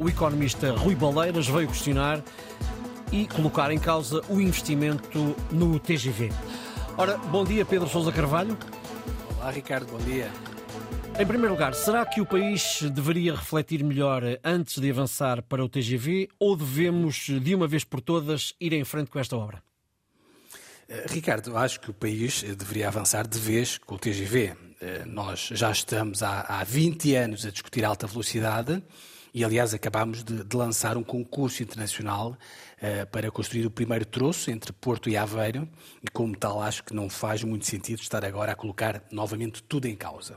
o economista Rui Baleiras veio questionar e colocar em causa o investimento no TGV. Ora, bom dia Pedro Sousa Carvalho. Olá Ricardo, bom dia. Em primeiro lugar, será que o país deveria refletir melhor antes de avançar para o TGV ou devemos, de uma vez por todas, ir em frente com esta obra? Eh, Ricardo, acho que o país deveria avançar de vez com o TGV. Eh, nós já estamos há, há 20 anos a discutir alta velocidade e, aliás, acabámos de, de lançar um concurso internacional uh, para construir o primeiro troço entre Porto e Aveiro e, como tal, acho que não faz muito sentido estar agora a colocar novamente tudo em causa.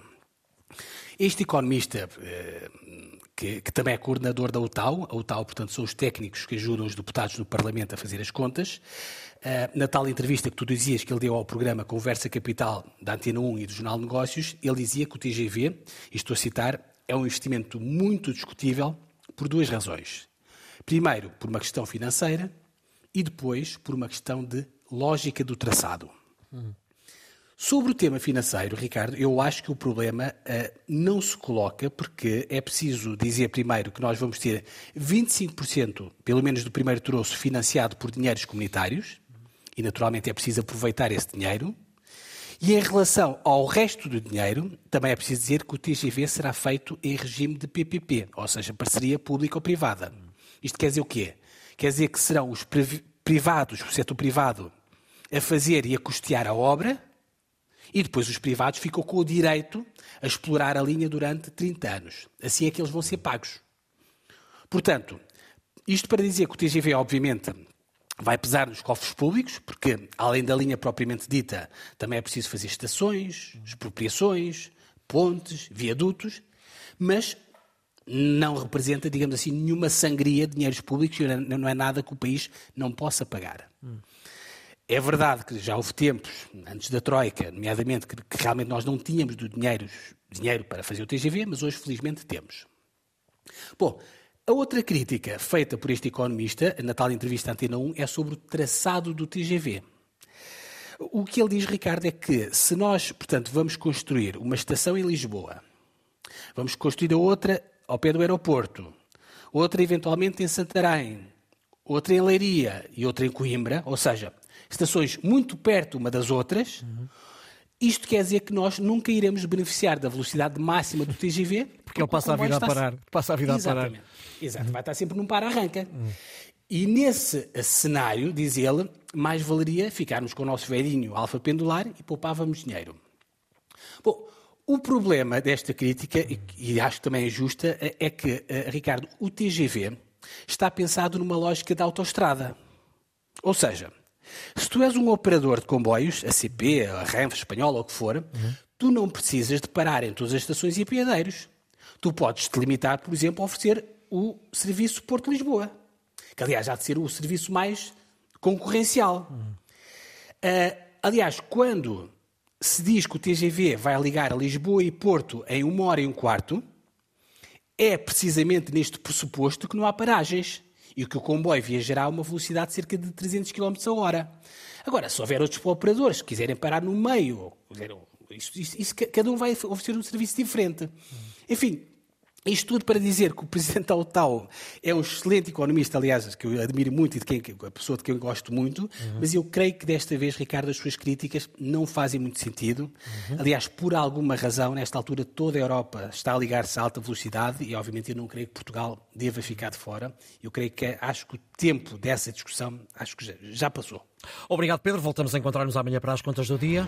Este economista, uh, que, que, também é coordenador da UTAU, a UTAU, portanto, são os técnicos que ajudam os deputados no Parlamento a fazer as contas, uh, na tal entrevista que tu dizias que ele deu ao programa Conversa Capital da Antena 1 e do Jornal Negócios, ele dizia que o TGV, e estou a citar, é um investimento muito discutível por duas razões. Primeiro, por uma questão financeira e depois por uma questão de lógica do traçado. Uhum. Sobre o tema financeiro, Ricardo, eu acho que o problema uh, não se coloca porque é preciso dizer primeiro que nós vamos ter 25%, pelo menos do primeiro troço, financiado por dinheiros comunitários, e naturalmente é preciso aproveitar esse dinheiro. E em relação ao resto do dinheiro, também é preciso dizer que o TGV será feito em regime de PPP, ou seja, parceria público-privada. Isto quer dizer o quê? Quer dizer que serão os privados, o setor privado, a fazer e a custear a obra, e depois os privados ficam com o direito a explorar a linha durante 30 anos. Assim é que eles vão ser pagos. Portanto, isto para dizer que o TGV, obviamente, vai pesar nos cofres públicos, porque além da linha propriamente dita, também é preciso fazer estações, expropriações, pontes, viadutos, mas não representa, digamos assim, nenhuma sangria de dinheiros públicos e não é nada que o país não possa pagar. Hum. É verdade que já houve tempos, antes da Troika, nomeadamente, que, que realmente nós não tínhamos do dinheiro, dinheiro para fazer o TGV, mas hoje, felizmente, temos. Bom, a outra crítica feita por este economista, na tal entrevista à Antena 1, é sobre o traçado do TGV. O que ele diz, Ricardo, é que se nós, portanto, vamos construir uma estação em Lisboa, vamos construir outra ao pé do aeroporto, outra eventualmente em Santarém, outra em Leiria e outra em Coimbra, ou seja, estações muito perto uma das outras, uhum. Isto quer dizer que nós nunca iremos beneficiar da velocidade máxima do TGV. Porque ele passa a vida a parar. Passa a vida Exatamente. a parar. Exato, vai estar sempre num para-arranca. Hum. E nesse cenário, diz ele, mais valeria ficarmos com o nosso velhinho alfa pendular e poupávamos dinheiro. Bom, o problema desta crítica, e, acho que também é justa, é, é que, uh, Ricardo, o TGV está pensado numa lógica de autoestrada. Ou seja, se tu és um operador de comboios, a CP, a Renfe, Espanhola, ou o que for, uhum. tu não precisas de parar em todas as estações e apiadeiros. Tu podes te limitar, por exemplo, a oferecer o serviço Porto-Lisboa, que aliás há de ser o serviço mais concorrencial. Uhum. Uh, aliás, quando se diz que o TGV vai ligar a Lisboa e Porto em uma hora e um quarto, é precisamente neste pressuposto que não há paragens e que o comboio viajará a uma velocidade de cerca de 300 km a hora. Agora, se houver outros operadores que quiserem parar no meio, isso, isso, isso, cada um vai oferecer um serviço diferente. Enfim, isto tudo para dizer que o presidente da OTAN é um excelente economista, aliás, que eu admiro muito e de quem, a pessoa de quem eu gosto muito, uhum. mas eu creio que desta vez, Ricardo, as suas críticas não fazem muito sentido. Uhum. Aliás, por alguma razão, nesta altura, toda a Europa está a ligar-se a alta velocidade e, obviamente, eu não creio que Portugal deva ficar de fora. Eu creio que acho que o tempo dessa discussão acho que já passou. Obrigado, Pedro. Voltamos a encontrar-nos amanhã para as contas do dia.